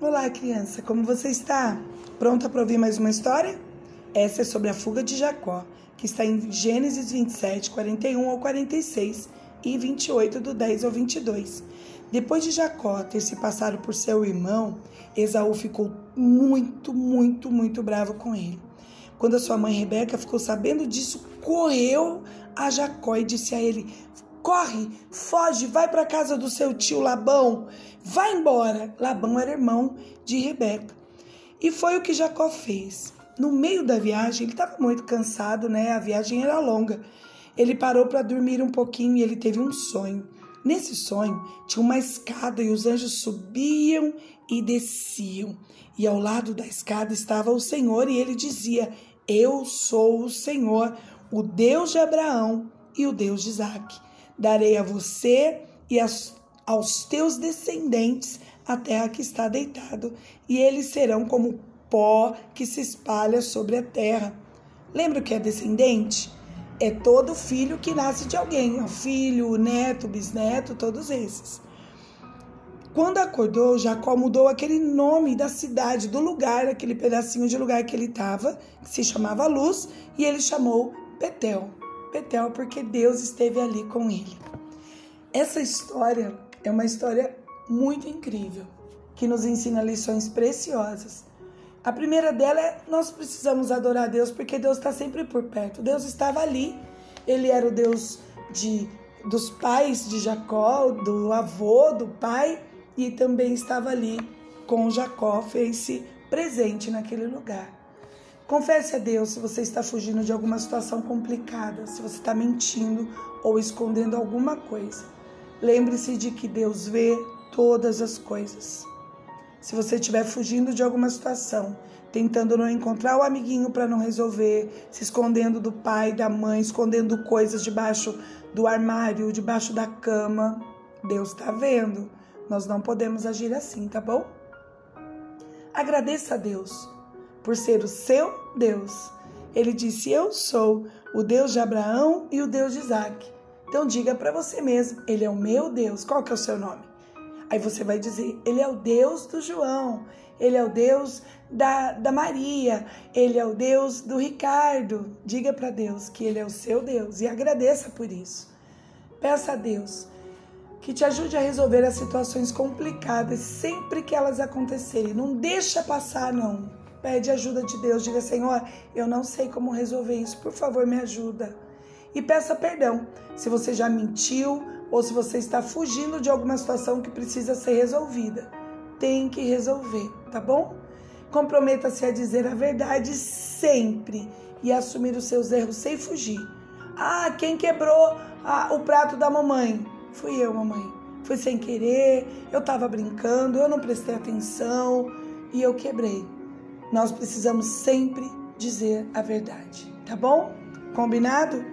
Olá, criança, como você está? Pronta para ouvir mais uma história? Essa é sobre a fuga de Jacó, que está em Gênesis 27, 41 ao 46 e 28, do 10 ao 22. Depois de Jacó ter se passado por seu irmão, Esaú ficou muito, muito, muito bravo com ele. Quando a sua mãe Rebeca ficou sabendo disso, correu a Jacó e disse a ele: Corre, foge, vai para casa do seu tio Labão, vai embora. Labão era irmão de Rebeca. E foi o que Jacó fez. No meio da viagem, ele estava muito cansado, né? A viagem era longa. Ele parou para dormir um pouquinho e ele teve um sonho. Nesse sonho, tinha uma escada e os anjos subiam e desciam. E ao lado da escada estava o Senhor e ele dizia: Eu sou o Senhor, o Deus de Abraão e o Deus de Isaac. Darei a você e aos teus descendentes a terra que está deitado, e eles serão como pó que se espalha sobre a terra. Lembra o que é descendente? É todo filho que nasce de alguém, o filho, o neto, o bisneto, todos esses. Quando acordou, Jacó mudou aquele nome da cidade, do lugar, aquele pedacinho de lugar que ele estava, que se chamava Luz, e ele chamou Betel. Betel porque Deus esteve ali com ele. Essa história é uma história muito incrível que nos ensina lições preciosas. A primeira dela é nós precisamos adorar Deus porque Deus está sempre por perto. Deus estava ali. Ele era o Deus de dos pais de Jacó, do avô, do pai, e também estava ali com Jacó, fez-se presente naquele lugar. Confesse a Deus se você está fugindo de alguma situação complicada, se você está mentindo ou escondendo alguma coisa. Lembre-se de que Deus vê todas as coisas. Se você estiver fugindo de alguma situação, tentando não encontrar o amiguinho para não resolver, se escondendo do pai, da mãe, escondendo coisas debaixo do armário, debaixo da cama, Deus está vendo. Nós não podemos agir assim, tá bom? Agradeça a Deus por ser o seu Deus. Ele disse: Eu sou o Deus de Abraão e o Deus de Isaac. Então diga para você mesmo: Ele é o meu Deus. Qual que é o seu nome? Aí você vai dizer: Ele é o Deus do João. Ele é o Deus da, da Maria. Ele é o Deus do Ricardo. Diga para Deus que Ele é o seu Deus e agradeça por isso. Peça a Deus que te ajude a resolver as situações complicadas sempre que elas acontecerem. Não deixa passar, não. Pede ajuda de Deus, diga: Senhor, eu não sei como resolver isso, por favor, me ajuda. E peça perdão se você já mentiu ou se você está fugindo de alguma situação que precisa ser resolvida. Tem que resolver, tá bom? Comprometa-se a dizer a verdade sempre e assumir os seus erros sem fugir. Ah, quem quebrou ah, o prato da mamãe? Fui eu, mamãe. Foi sem querer, eu estava brincando, eu não prestei atenção e eu quebrei nós precisamos sempre dizer a verdade, tá bom? Combinado?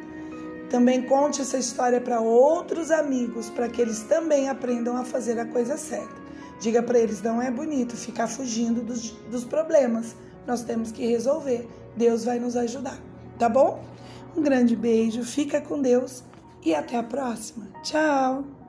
Também conte essa história para outros amigos, para que eles também aprendam a fazer a coisa certa. Diga para eles: não é bonito ficar fugindo dos, dos problemas. Nós temos que resolver. Deus vai nos ajudar, tá bom? Um grande beijo, fica com Deus e até a próxima. Tchau!